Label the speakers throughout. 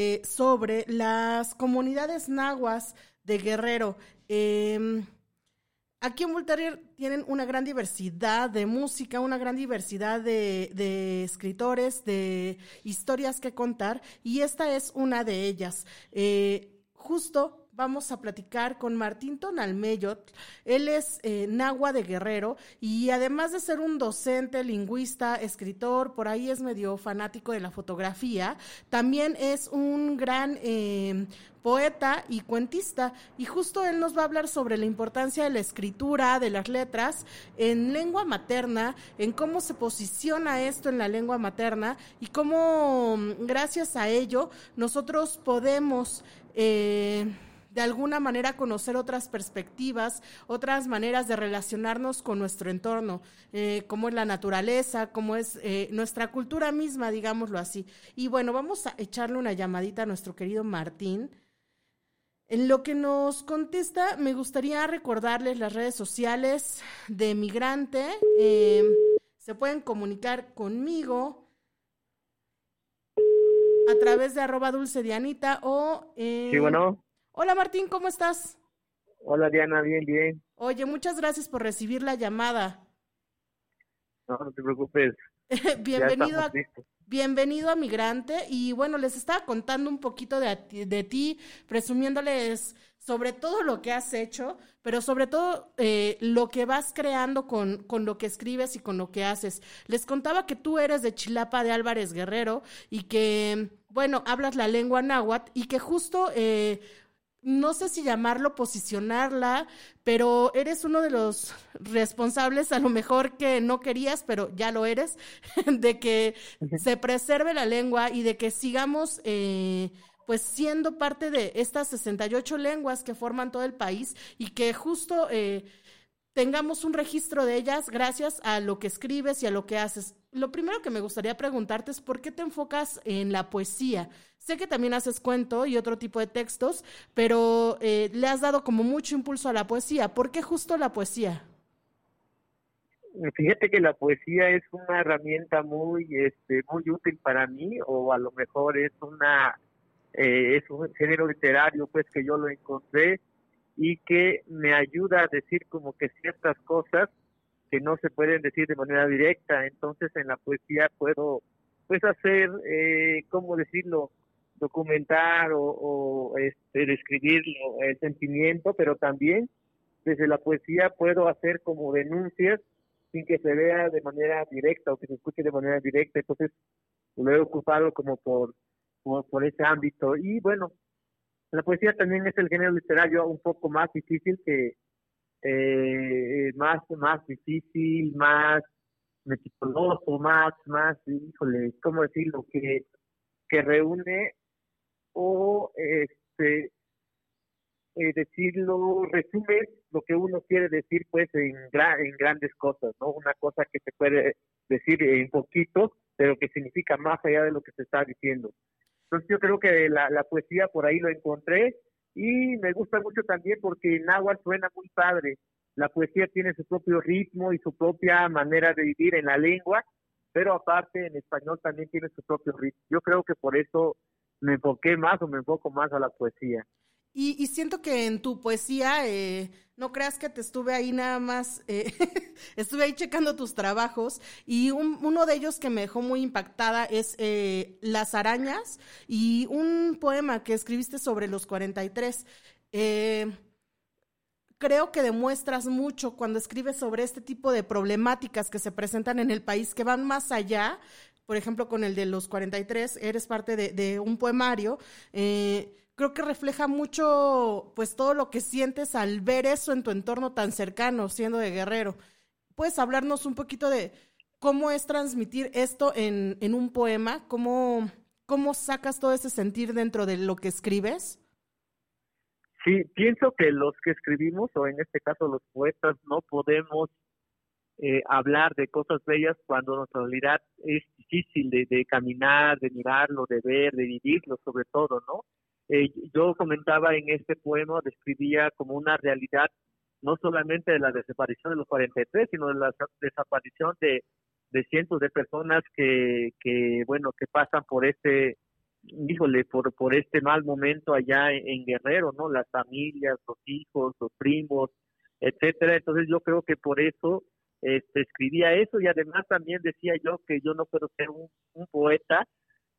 Speaker 1: eh, sobre las comunidades nahuas de Guerrero. Em, aquí en Voltaire tienen una gran diversidad de música, una gran diversidad de, escritores, de historias que contar, y esta es una de ellas. Eh, justo vamos a platicar con Martín Tonalmeyot. Él es eh, nahua de Guerrero y además de ser un docente, lingüista, escritor, por ahí es medio fanático de la fotografía, también es un gran eh, poeta y cuentista. Y justo él nos va a hablar sobre la importancia de la escritura, de las letras en lengua materna, en cómo se posiciona esto en la lengua materna y cómo gracias a ello nosotros podemos... Eh, de alguna manera conocer otras perspectivas, otras maneras de relacionarnos con nuestro entorno, eh, como es la naturaleza, como es eh, nuestra cultura misma, digámoslo así. Y bueno, vamos a echarle una llamadita a nuestro querido Martín. En lo que nos contesta, me gustaría recordarles las redes sociales de Migrante. Eh, se pueden comunicar conmigo a través de arroba dulce dianita o...
Speaker 2: sí, bueno.
Speaker 1: Hola Martín, ¿cómo estás?
Speaker 2: Hola Diana, bien, bien.
Speaker 1: Oye, muchas gracias por recibir la llamada.
Speaker 2: No, no te preocupes.
Speaker 1: bienvenido, a, bienvenido a Migrante. Y bueno, les estaba contando un poquito de, de, ti, presumiéndoles sobre todo lo que has hecho, pero sobre todo eh, lo que vas creando con, con lo que escribes y con lo que haces. Les contaba que tú eres de Chilapa de Álvarez Guerrero y que, bueno, hablas la lengua náhuatl y que justo... Eh, no sé si llamarlo posicionarla, pero eres uno de los responsables, a lo mejor que no querías, pero ya lo eres, de que se preserve la lengua y de que sigamos eh, pues siendo parte de estas 68 lenguas que forman todo el país y que justo eh, tengamos un registro de ellas gracias a lo que escribes y a lo que haces. Lo primero que me gustaría preguntarte es por qué te enfocas en la poesía. Sé que también haces cuento y otro tipo de textos, pero eh, le has dado como mucho impulso a la poesía. ¿Por qué justo la poesía?
Speaker 2: Fíjate que la poesía es una herramienta muy, este, muy útil para mí, o a lo mejor es una, eh, es un género literario, pues que yo lo encontré y que me ayuda a decir como que ciertas cosas que no se pueden decir de manera directa. Entonces en la poesía puedo, pues hacer, eh, ¿cómo decirlo? documentar o, este, describir el sentimiento, pero también desde la poesía puedo hacer como denuncias sin que se vea de manera directa o que se escuche de manera directa. Entonces lo he ocupado como por, por, ese ámbito. Y bueno, la poesía también es el género literario un poco más difícil que eh, más más difícil, más meticuloso, más más, híjole, cómo decirlo que que reúne o este eh, decirlo, resume lo que uno quiere decir pues en, en grandes cosas, ¿no? Una cosa que se puede decir en poquito, pero que significa más allá de lo que se está diciendo. Entonces yo creo que la, poesía por ahí lo encontré y me gusta mucho también porque en agua suena muy padre. La poesía tiene su propio ritmo y su propia manera de vivir en la lengua, pero aparte en español también tiene su propio ritmo. Yo creo que por eso me enfoqué más o me enfoco más a la poesía.
Speaker 1: Y, siento que en tu poesía, eh, no creas que te estuve ahí nada más, eh, estuve ahí checando tus trabajos y uno de ellos que me dejó muy impactada es eh, Las arañas y un poema que escribiste sobre los 43. creo que demuestras mucho cuando escribes sobre este tipo de problemáticas que se presentan en el país, que van más allá por ejemplo, con el de los 43, eres parte de, un poemario, creo que refleja mucho, pues, todo lo que sientes al ver eso en tu entorno tan cercano, siendo de guerrero. ¿Puedes hablarnos un poquito de cómo es transmitir esto en, en un poema? ¿Cómo, ¿Cómo sacas todo ese sentir dentro de lo que escribes?
Speaker 2: Sí, pienso que los que escribimos, o en este caso los poetas, no podemos eh, hablar de cosas bellas cuando nuestra realidad es difícil de, caminar, de mirarlo, de ver, de vivirlo sobre todo, ¿no? Eh, yo comentaba en este poema, describía como una realidad no solamente de la desaparición de los 43, sino de la desaparición de, de cientos de personas que, que, bueno, que pasan por este híjole, por, por este mal momento allá en, Guerrero, ¿no? Las familias, los hijos, los primos, etcétera. Entonces yo creo que por eso este, escribía eso y además también decía yo que yo no puedo ser un, un poeta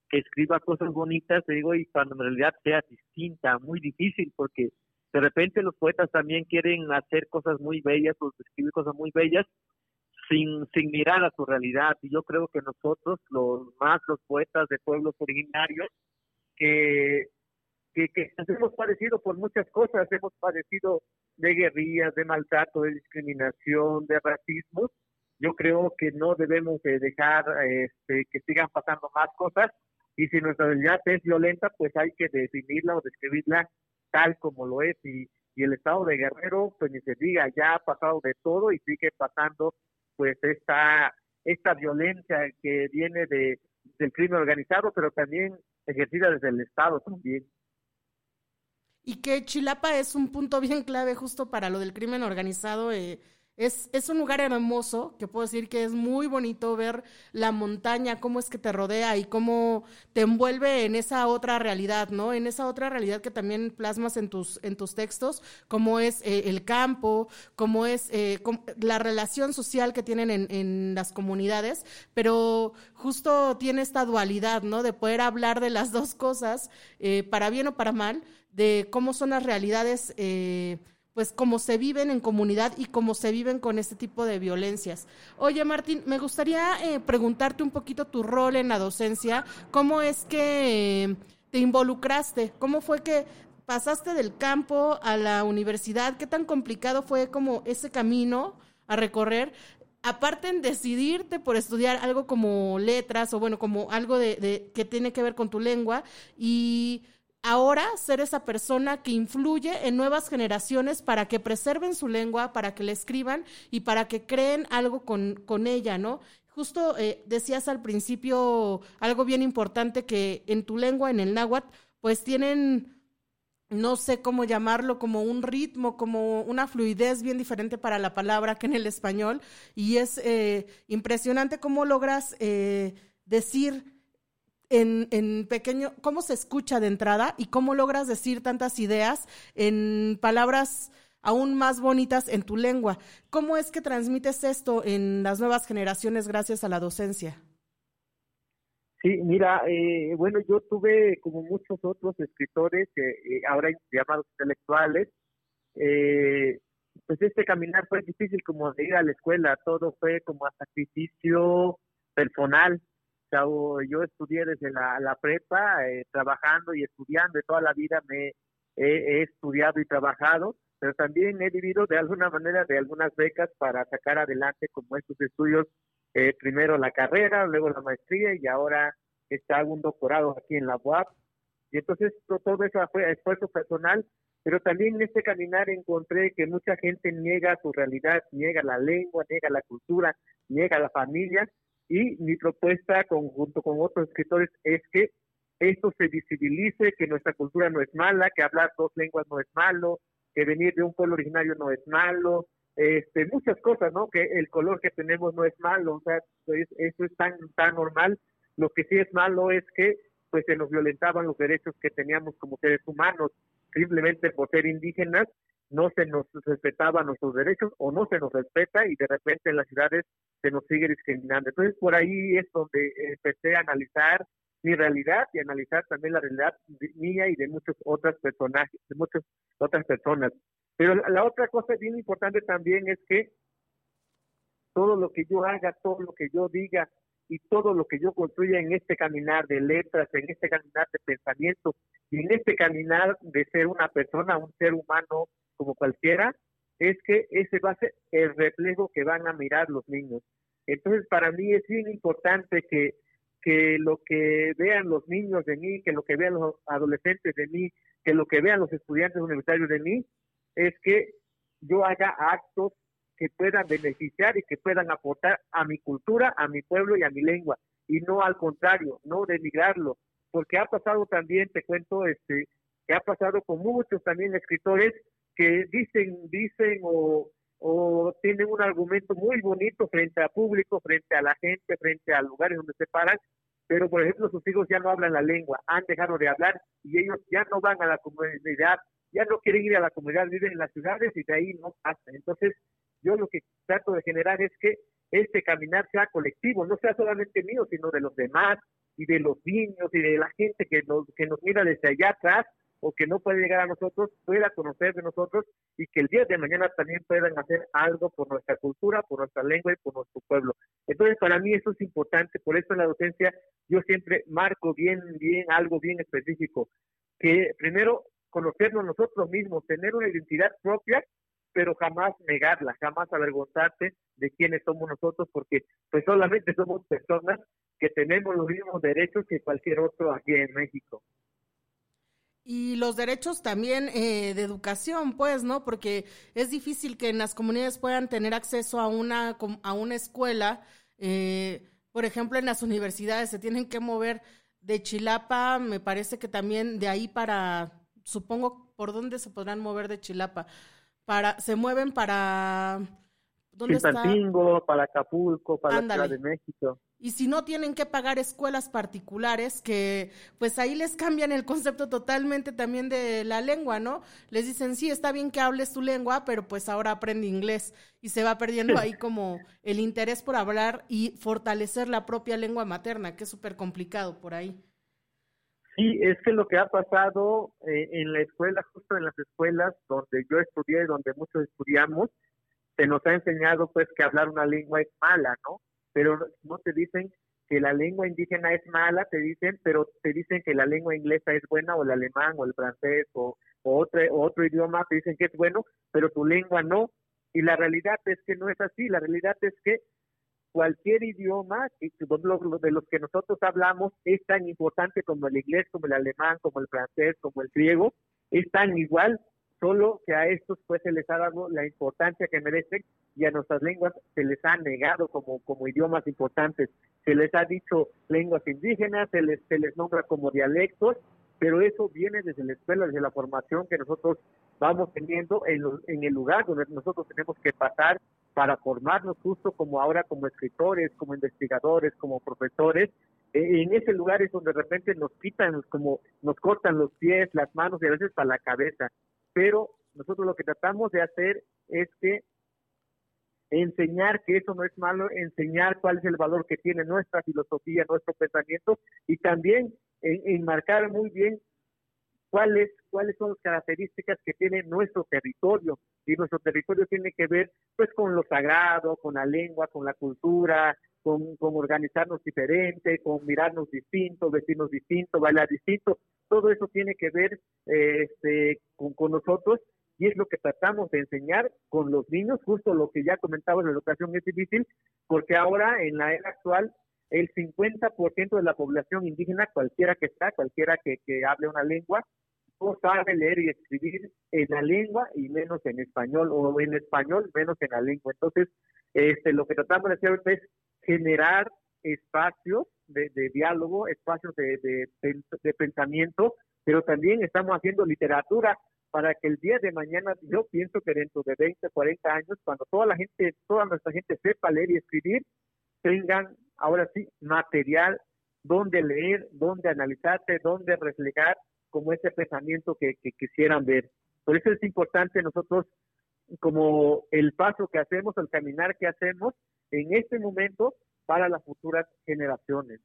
Speaker 2: que escriba cosas bonitas, digo, y cuando en realidad sea distinta, muy difícil, porque de repente los poetas también quieren hacer cosas muy bellas o escribir cosas muy bellas sin, sin mirar a su realidad. Y yo creo que nosotros, los más los poetas de pueblos originarios, que, que, que hemos padecido por muchas cosas, hemos padecido de guerrillas, de maltrato, de discriminación, de racismo, yo creo que no debemos de dejar este, que sigan pasando más cosas y si nuestra realidad es violenta, pues hay que definirla o describirla tal como lo es y, y el estado de Guerrero, pues ni se diga, ya ha pasado de todo y sigue pasando pues esta, esta violencia que viene de, del crimen organizado, pero también ejercida desde el Estado también.
Speaker 1: Y que Chilapa es un punto bien clave justo para lo del crimen organizado. Eh, es, es, un lugar hermoso, que puedo decir que es muy bonito ver la montaña, cómo es que te rodea y cómo te envuelve en esa otra realidad, ¿no? En esa otra realidad que también plasmas en tus, en tus textos, como es eh, el campo, como es eh, la relación social que tienen en, en, las comunidades, pero justo tiene esta dualidad, ¿no? De poder hablar de las dos cosas, eh, para bien o para mal, de cómo son las realidades pues cómo se viven en comunidad y cómo se viven con este tipo de violencias. Oye, Martín, me gustaría eh, preguntarte un poquito tu rol en la docencia, cómo es que eh, te involucraste, cómo fue que pasaste del campo a la universidad, qué tan complicado fue como ese camino a recorrer, aparte en decidirte por estudiar algo como letras o bueno, como algo de que tiene que ver con tu lengua y ahora ser esa persona que influye en nuevas generaciones para que preserven su lengua, para que la escriban y para que creen algo con, con ella, ¿no? Justo eh, decías al principio algo bien importante que en tu lengua, en el náhuatl, pues tienen no sé cómo llamarlo, como un ritmo, como una fluidez bien diferente para la palabra que en el español. Y es eh, impresionante cómo logras eh, decir en, en pequeño, cómo se escucha de entrada y cómo logras decir tantas ideas en palabras aún más bonitas en tu lengua. ¿Cómo es que transmites esto en las nuevas generaciones gracias a la docencia?
Speaker 2: Sí, mira, eh, bueno, yo tuve como muchos otros escritores, eh, ahora llamados intelectuales, eh, pues este caminar fue difícil como de ir a la escuela, todo fue como a sacrificio personal, yo estudié desde la, prepa, eh, trabajando y estudiando, y toda la vida me he, estudiado y trabajado, pero también he vivido de alguna manera de algunas becas para sacar adelante como estos estudios, eh, primero la carrera, luego la maestría y ahora está un doctorado aquí en la UAP. Y entonces todo eso fue esfuerzo personal, pero también en este caminar encontré que mucha gente niega su realidad, niega la lengua, niega la cultura, niega la familia, y mi propuesta, conjunto con otros escritores, es que esto se visibilice, que nuestra cultura no es mala, que hablar dos lenguas no es malo, que venir de un pueblo originario no es malo, este, muchas cosas, ¿no? Que el color que tenemos no es malo, o sea, eso es tan, tan normal. Lo que sí es malo es que pues se nos violentaban los derechos que teníamos como seres humanos, simplemente por ser indígenas no se nos respetaba nuestros derechos o no se nos respeta y de repente en las ciudades se nos sigue discriminando. Entonces por ahí es donde empecé a analizar mi realidad y analizar también la realidad mía y de muchos otras personajes, de muchas otras personas. Pero la, otra cosa bien importante también es que todo lo que yo haga, todo lo que yo diga y todo lo que yo construya en este caminar de letras, en este caminar de pensamiento y en este caminar de ser una persona, un ser humano como cualquiera, es que ese va a ser el reflejo que van a mirar los niños. Entonces, para mí es bien importante que, que lo que vean los niños de mí, que lo que vean los adolescentes de mí, que lo que vean los estudiantes universitarios de mí, es que yo haga actos que puedan beneficiar y que puedan aportar a mi cultura, a mi pueblo y a mi lengua, y no al contrario, no denigrarlo, porque ha pasado también, te cuento, este, que ha pasado con muchos también escritores que dicen, dicen o, o tienen un argumento muy bonito frente al público, frente a la gente, frente a lugares donde se paran, pero por ejemplo sus hijos ya no hablan la lengua, han dejado de hablar y ellos ya no van a la comunidad, ya no quieren ir a la comunidad, viven en las ciudades y de ahí no pasa. Entonces, yo lo que trato de generar es que este caminar sea colectivo, no sea solamente mío, sino de los demás y de los niños y de la gente que nos, que nos mira desde allá atrás o que no puede llegar a nosotros, pueda conocer de nosotros y que el día de mañana también puedan hacer algo por nuestra cultura, por nuestra lengua y por nuestro pueblo. Entonces, para mí eso es importante, por eso en la docencia yo siempre marco bien, bien, algo bien específico, que primero conocernos nosotros mismos, tener una identidad propia, pero jamás negarla, jamás avergonzarte de quiénes somos nosotros, porque pues solamente somos personas que tenemos los mismos derechos que cualquier otro aquí en México.
Speaker 1: Y los derechos también eh, de educación, pues, ¿no? Porque es difícil que en las comunidades puedan tener acceso a una, a una escuela. Eh, por ejemplo, en las universidades se tienen que mover de Chilapa, me parece que también de ahí para, supongo, ¿por dónde se podrán mover de Chilapa? Para, se mueven para
Speaker 2: ¿Dónde está? para Acapulco, para la Ciudad de México.
Speaker 1: Y si no tienen que pagar escuelas particulares, que pues ahí les cambian el concepto totalmente también de la lengua, ¿no? Les dicen, sí, está bien que hables tu lengua, pero pues ahora aprende inglés. Y se va perdiendo ahí como el interés por hablar y fortalecer la propia lengua materna, que es súper complicado por ahí.
Speaker 2: Sí, es que lo que ha pasado eh, en la escuela, justo en las escuelas donde yo estudié, donde muchos estudiamos, se nos ha enseñado pues que hablar una lengua es mala, ¿no? Pero no te dicen que la lengua indígena es mala, te dicen, pero te dicen que la lengua inglesa es buena o el alemán o el francés o, otro, otro idioma, te dicen que es bueno, pero tu lengua no. Y la realidad es que no es así, la realidad es que cualquier idioma de los que nosotros hablamos es tan importante como el inglés, como el alemán, como el francés, como el griego, es tan igual solo que a estos pues se les ha dado la importancia que merecen y a nuestras lenguas se les ha negado como, como idiomas importantes. Se les ha dicho lenguas indígenas, se les, se les nombra como dialectos, pero eso viene desde la escuela, desde la formación que nosotros vamos teniendo en, en el lugar donde nosotros tenemos que pasar para formarnos justo como ahora como escritores, como investigadores, como profesores. E, en ese lugar es donde de repente nos quitan, como nos cortan los pies, las manos y a veces para la cabeza pero nosotros lo que tratamos de hacer es que enseñar que eso no es malo, enseñar cuál es el valor que tiene nuestra filosofía, nuestro pensamiento y también enmarcar muy bien cuáles cuáles son las características que tiene nuestro territorio. Y nuestro territorio tiene que ver pues con lo sagrado, con la lengua, con la cultura, con, con organizarnos diferente, con mirarnos distintos, vestirnos distintos, bailar distintos todo eso tiene que ver este, con, nosotros y es lo que tratamos de enseñar con los niños, justo lo que ya comentaba, la educación es difícil, porque ahora en la era actual el 50% de la población indígena, cualquiera que está, cualquiera que, que hable una lengua, no sabe leer y escribir en la lengua y menos en español, o en español menos en la lengua. Entonces, este, lo que tratamos de hacer es generar espacios de, diálogo, espacios de, de, pensamiento, pero también estamos haciendo literatura para que el día de mañana, yo pienso que dentro de 20, 40 años, cuando toda la gente, toda nuestra gente sepa leer y escribir, tengan ahora sí material donde leer, donde analizarse, donde reflejar como ese pensamiento que, que quisieran ver. Por eso es importante nosotros, como el paso que hacemos, el caminar que hacemos, en este momento para las futuras generaciones.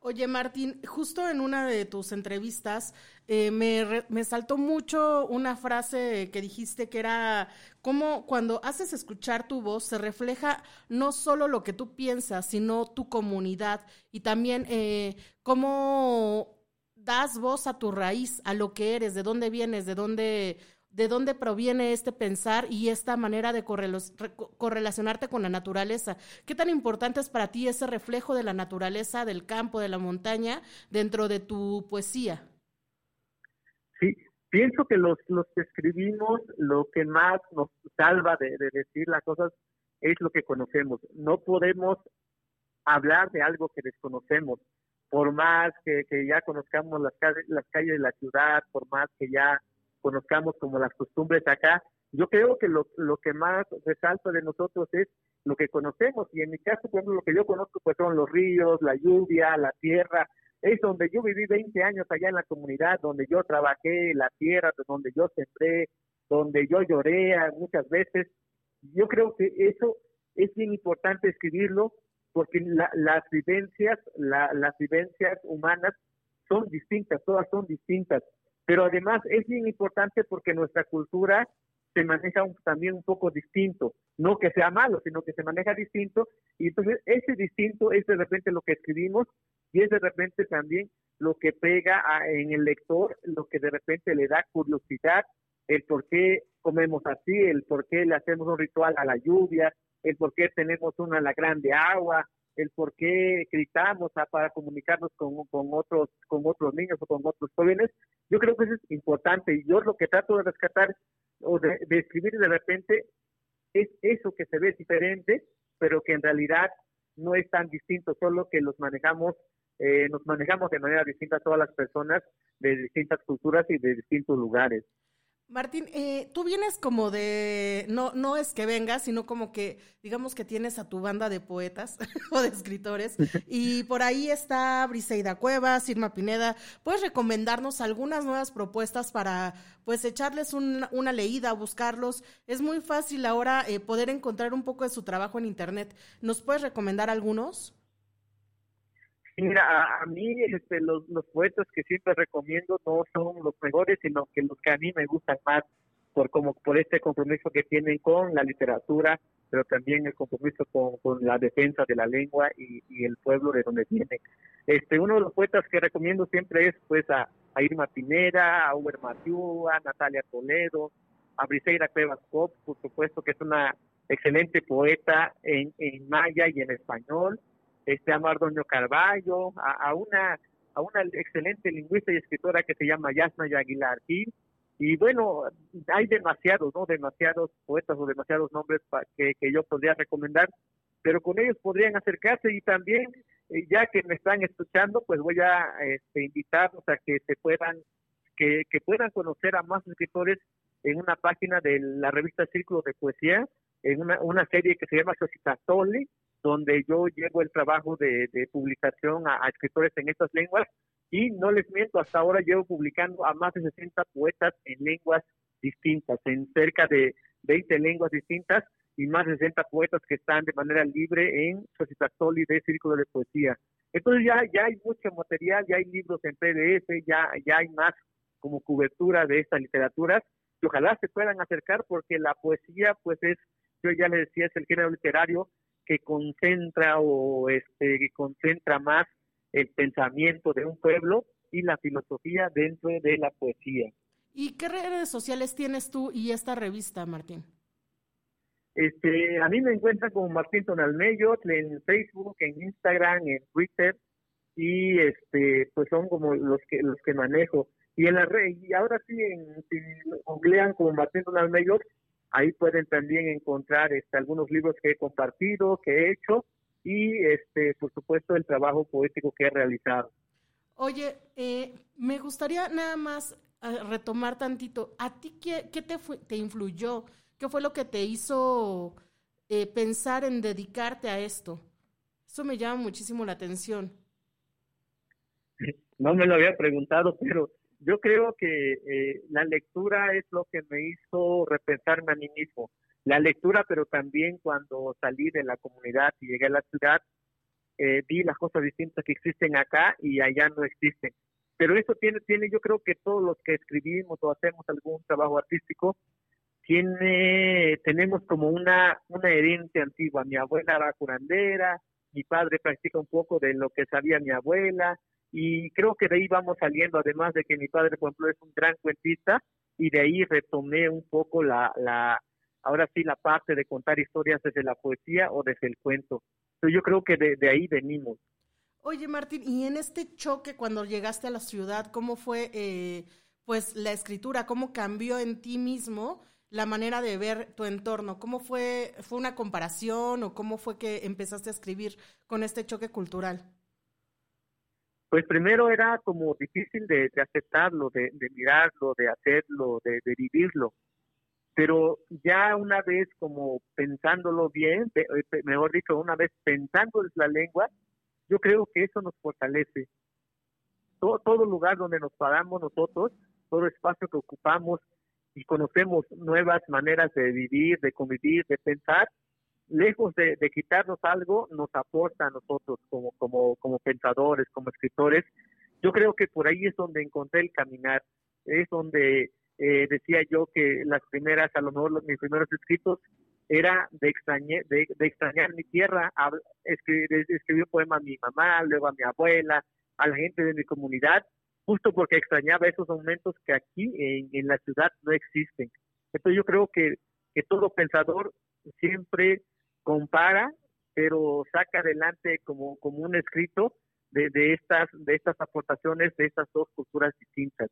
Speaker 1: Oye, Martín, justo en una de tus entrevistas eh, me, me, saltó mucho una frase que dijiste que era como cuando haces escuchar tu voz se refleja no solo lo que tú piensas, sino tu comunidad y también eh, cómo das voz a tu raíz, a lo que eres, de dónde vienes, de dónde de dónde proviene este pensar y esta manera de correlacionarte con la naturaleza. ¿Qué tan importante es para ti ese reflejo de la naturaleza, del campo, de la montaña, dentro de tu poesía?
Speaker 2: Sí, pienso que los, que escribimos, lo que más nos salva de, decir las cosas es lo que conocemos. No podemos hablar de algo que desconocemos. Por más que, ya conozcamos las calles de la ciudad, por más que ya conozcamos como las costumbres acá, Yo creo que lo, lo que más resalta de nosotros es lo que conocemos y en mi caso, por ejemplo, lo que yo conozco pues son los ríos, la lluvia, la tierra, es donde yo viví 20 años allá en la comunidad, donde yo trabajé la tierra, donde yo sembré, donde yo lloré muchas veces. Yo creo que eso es bien importante escribirlo porque las vivencias, las vivencias humanas son distintas, todas son distintas. Pero además es bien importante porque nuestra cultura se maneja también un poco distinto. No que sea malo, sino que se maneja distinto. Y entonces ese distinto es de repente lo que escribimos y es de repente también lo que pega en el lector, lo que de repente le da curiosidad, el por qué comemos así, el por qué le hacemos un ritual a la lluvia, el por qué tenemos una la grande agua, el por qué gritamos para comunicarnos con, otros con otros niños o con otros jóvenes. Yo creo que eso es importante y yo lo que trato de rescatar o de, de escribir de repente es eso que se ve diferente, pero que en realidad no es tan distinto, solo que los manejamos eh, nos manejamos de manera distinta todas las personas de distintas culturas y de distintos lugares.
Speaker 1: Martín, eh, tú vienes como de, no, no es que vengas, sino como que, digamos que tienes a tu banda de poetas o de escritores, y por ahí está Briseida Cuevas, Irma Pineda. ¿Puedes recomendarnos algunas nuevas propuestas para, pues, echarles una leída, buscarlos? Es muy fácil ahora eh, poder encontrar un poco de su trabajo en Internet. ¿Nos puedes recomendar algunos?
Speaker 2: Mira, a, mí este, los, los poetas que siempre recomiendo no son los mejores, sino que los que a mí me gustan más por como por este compromiso que tienen con la literatura, pero también el compromiso con, con la defensa de la lengua y, y, el pueblo de donde vienen. Este, uno de los poetas que recomiendo siempre es pues a, Irma Pineda, a Uber Mathieu, a Natalia Toledo, a Briseida Cuevas Cop, por supuesto que es una excelente poeta en, en maya y en español este, a Mardoño Carballo, a, una a una excelente lingüista y escritora que se llama Yasna Aguilar Gil. Y bueno, hay demasiados, ¿no? Demasiados poetas o demasiados nombres que, que yo podría recomendar, pero con ellos podrían acercarse y también, eh, ya que me están escuchando, pues voy a este, invitarlos a que se puedan, que, que puedan conocer a más escritores en una página de la revista Círculo de Poesía, en una, una serie que se llama Societatole, donde yo llevo el trabajo de, publicación a, escritores en estas lenguas y no les miento, hasta ahora llevo publicando a más de 60 poetas en lenguas distintas, en cerca de 20 lenguas distintas y más de 60 poetas que están de manera libre en Societatoli de Círculo de Poesía. Entonces ya, ya hay mucho material, ya hay libros en PDF, ya, ya hay más como cobertura de estas literaturas y ojalá se puedan acercar porque la poesía pues es, yo ya les decía, es el género literario que concentra o este que concentra más el pensamiento de un pueblo y la filosofía dentro de la poesía.
Speaker 1: ¿Y qué redes sociales tienes tú y esta revista, Martín?
Speaker 2: Este, a mí me encuentran como Martín Tonalmello en Facebook, en Instagram, en Twitter y este pues son como los que los que manejo y en la red y ahora sí en, si googlean como Martín Tonalmello Ahí pueden también encontrar este, algunos libros que he compartido, que he hecho y, este, por supuesto, el trabajo poético que he realizado.
Speaker 1: Oye, eh, me gustaría nada más eh, retomar tantito. ¿A ti qué, qué te, te influyó? ¿Qué fue lo que te hizo eh, pensar en dedicarte a esto? Eso me llama muchísimo la atención.
Speaker 2: No me lo había preguntado, pero yo creo que eh, la lectura es lo que me hizo repensarme a mí mismo. La lectura, pero también cuando salí de la comunidad y llegué a la ciudad, eh, vi las cosas distintas que existen acá y allá no existen. Pero eso tiene, tiene, yo creo que todos los que escribimos o hacemos algún trabajo artístico, tiene, tenemos como una, una herencia antigua. Mi abuela era curandera, mi padre practica un poco de lo que sabía mi abuela, y creo que de ahí vamos saliendo, además de que mi padre, por ejemplo, es un gran cuentista y de ahí retomé un poco la, la ahora sí, la parte de contar historias desde la poesía o desde el cuento. Entonces yo creo que de, ahí venimos.
Speaker 1: Oye, Martín, y en este choque cuando llegaste a la ciudad, ¿cómo fue eh, pues la escritura? ¿Cómo cambió en ti mismo la manera de ver tu entorno? ¿Cómo fue, fue una comparación o cómo fue que empezaste a escribir con este choque cultural?
Speaker 2: Pues primero era como difícil de, aceptarlo, de, mirarlo, de hacerlo, de, vivirlo. pero ya una vez como pensándolo bien, eh, mejor dicho, una vez pensando en la lengua, yo creo que eso nos fortalece. Todo, todo lugar donde nos paramos nosotros, todo espacio que ocupamos y conocemos nuevas maneras de vivir, de convivir, de pensar, lejos de, quitarnos algo, nos aporta a nosotros como, como, como pensadores, como escritores. Yo creo que por ahí es donde encontré el caminar, es donde eh, decía yo que las primeras, a lo mejor mis primeros escritos era de, extrañar, de, extrañar mi tierra, escribir, escribir un poema a mi mamá, luego a mi abuela, a la gente de mi comunidad, justo porque extrañaba esos momentos que aquí en, la ciudad no existen. Entonces yo creo que, que todo pensador siempre compara, pero saca adelante como, como un escrito de, de, estas, de estas aportaciones de estas dos culturas distintas.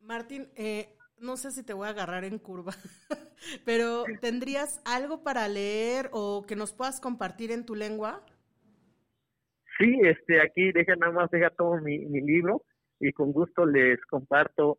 Speaker 1: Martín, eh, no sé si te voy a agarrar en curva, pero ¿tendrías algo para leer o que nos puedas compartir en tu lengua?
Speaker 2: Sí, este, aquí deja nada más, deja todo mi, mi libro y con gusto les comparto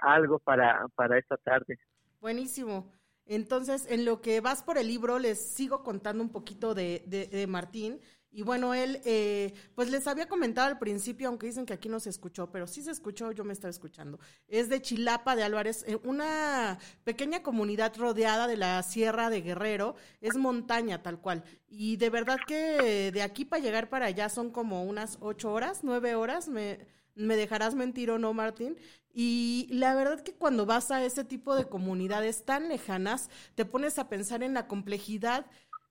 Speaker 2: algo para, para esta tarde.
Speaker 1: Buenísimo. Entonces, en lo que vas por el libro, les sigo contando un poquito de, de, Martín. Y bueno, él, eh, pues les había comentado al principio, aunque dicen que aquí no se escuchó, pero sí se escuchó, yo me estaba escuchando. Es de Chilapa de Álvarez, eh, una pequeña comunidad rodeada de la Sierra de Guerrero, es montaña tal cual. Y de verdad que de aquí para llegar para allá son como unas ocho horas, nueve horas, me, me dejarás mentir o no, Martín. Y la verdad que cuando vas a ese tipo de comunidades tan lejanas, te pones a pensar en la complejidad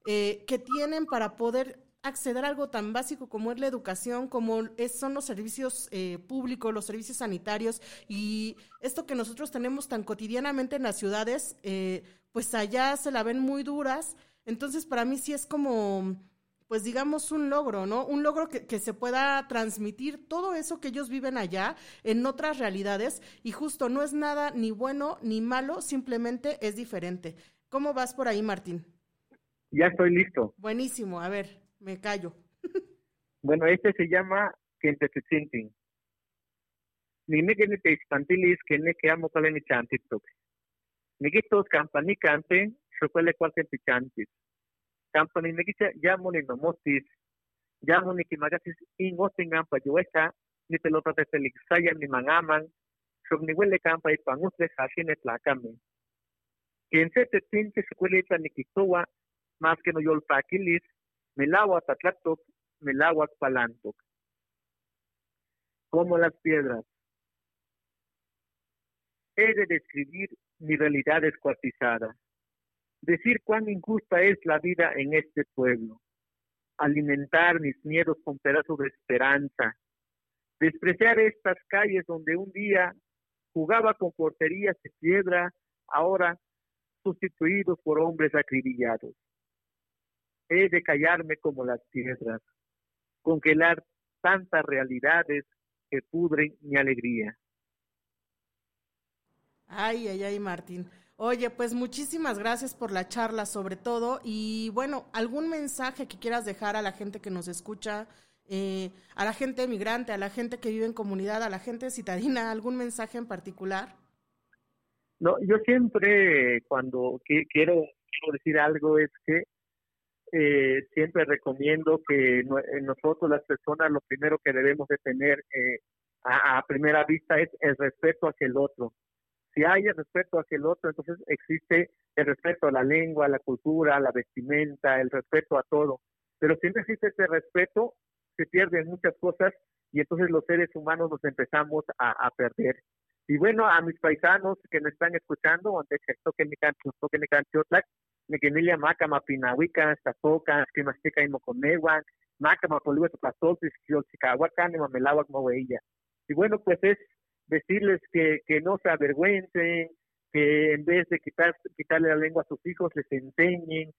Speaker 1: eh, que tienen para poder acceder a algo tan básico como es la educación, como son los servicios eh, públicos, los servicios sanitarios y esto que nosotros tenemos tan cotidianamente en las ciudades, eh, pues allá se la ven muy duras. Entonces, para mí sí es como pues digamos, un logro, ¿no? Un logro que, que, se pueda transmitir todo eso que ellos viven allá en otras realidades y justo no es nada ni bueno ni malo, simplemente es diferente. ¿Cómo vas por ahí, Martín?
Speaker 2: Ya estoy listo.
Speaker 1: Buenísimo, a ver, me callo.
Speaker 2: bueno, este se llama Kentetzintin. Ni me que te espantilis que ne que amo ni chantitok. Ni que tos campanicante, chocuele cual chantis company negicha yamuni no motis yamuni kimagasis ingotingan pa yuecha ni pelota saya ni mangaman sok ni huele campa y pangusle hashine tlacame. Quien se te tinte se cuelita ni kitowa más que no yolpaquilis melagua tatlatok melagua palantok. Como las piedras. He de describir mi realidad descuartizada decir cuán injusta es la vida en este pueblo, alimentar mis miedos con pedazos de esperanza, despreciar estas calles donde un día jugaba con porterías de piedra, ahora sustituidos por hombres acribillados. He de callarme como las piedras, congelar tantas realidades que pudren mi alegría.
Speaker 1: Ay, ay, ay, Martín. Oye, pues muchísimas gracias por la charla sobre todo. Y bueno, algún mensaje que quieras dejar a la gente que nos escucha, eh, a la gente migrante, a la gente que vive en comunidad, a la gente citadina, algún mensaje en particular.
Speaker 2: No, yo siempre cuando quiero, decir algo es que eh, siempre recomiendo que nosotros las personas lo primero que debemos de tener eh, a, a primera vista es el respeto hacia el otro si hay el respeto hacia el otro, entonces existe el respeto a la lengua, a la cultura, a la vestimenta, el respeto a todo. Pero si no existe ese respeto, se pierden muchas cosas y entonces los seres humanos nos empezamos a, perder. Y bueno, a mis paisanos que me están escuchando, donde que mi canto, canto, me que nilia maca mapinahuica, tazoca, que mastica y moconeguan, maca mapoliwa topatoltis, chicahuacan, mamelawak moveilla. Y bueno, pues es decirles que, que no se avergüencen, que en vez de quitar, quitarle la lengua a sus hijos, les enseñen,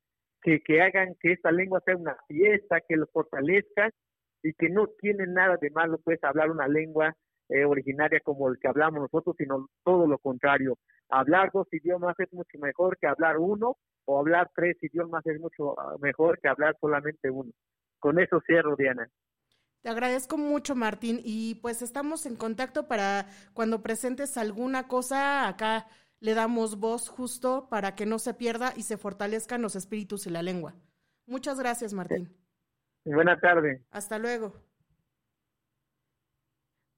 Speaker 2: que, que hagan que esta lengua sea una fiesta, que lo fortalezca y que no tiene nada de malo pues hablar una lengua eh, originaria como el que hablamos nosotros, sino todo lo contrario. Hablar dos idiomas es mucho mejor que hablar uno o hablar tres idiomas es mucho ah, mejor que hablar solamente uno. Con eso cierro, Diana.
Speaker 1: Te agradezco mucho, Martín, y pues estamos en contacto para cuando presentes alguna cosa acá. le damos voz justo para que no se pierda y se fortalezcan los espíritus y la lengua. Muchas gracias, Martín.
Speaker 2: Buena tarde.
Speaker 1: Hasta luego.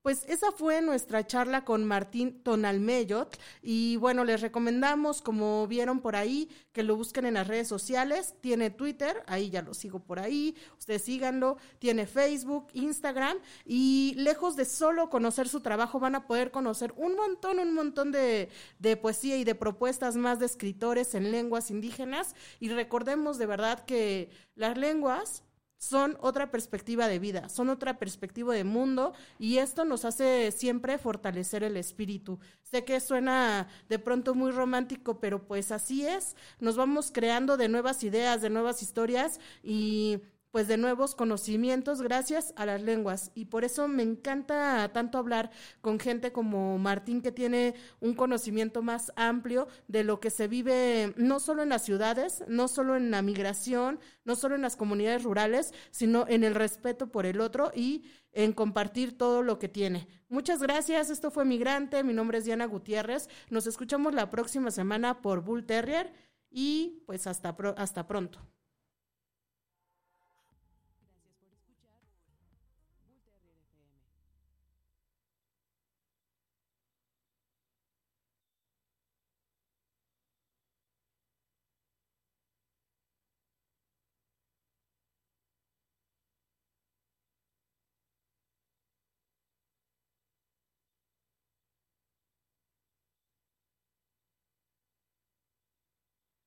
Speaker 1: Pues esa fue nuestra charla con Martín Tonalmeyot y bueno, les recomendamos, como vieron por ahí, que lo busquen en las redes sociales. Tiene Twitter, ahí ya lo sigo por ahí, ustedes síganlo. Tiene Facebook, Instagram y lejos de solo conocer su trabajo van a poder conocer un montón, un montón de, de poesía y de propuestas más de escritores en lenguas indígenas. Y recordemos de verdad que las lenguas son otra perspectiva de vida, son otra perspectiva de mundo y esto nos hace siempre fortalecer el espíritu. Sé que suena de pronto muy romántico, pero pues así es, nos vamos creando de nuevas ideas, de nuevas historias y pues de nuevos conocimientos gracias a las lenguas. Y por eso me encanta tanto hablar con gente como Martín, que tiene un conocimiento más amplio de lo que se vive no solo en las ciudades, no solo en la migración, no solo en las comunidades rurales, sino en el respeto por el otro y en compartir todo lo que tiene. Muchas gracias, esto fue Migrante, mi nombre es Diana Gutiérrez, nos escuchamos la próxima semana por Bull Terrier y pues hasta, hasta pronto.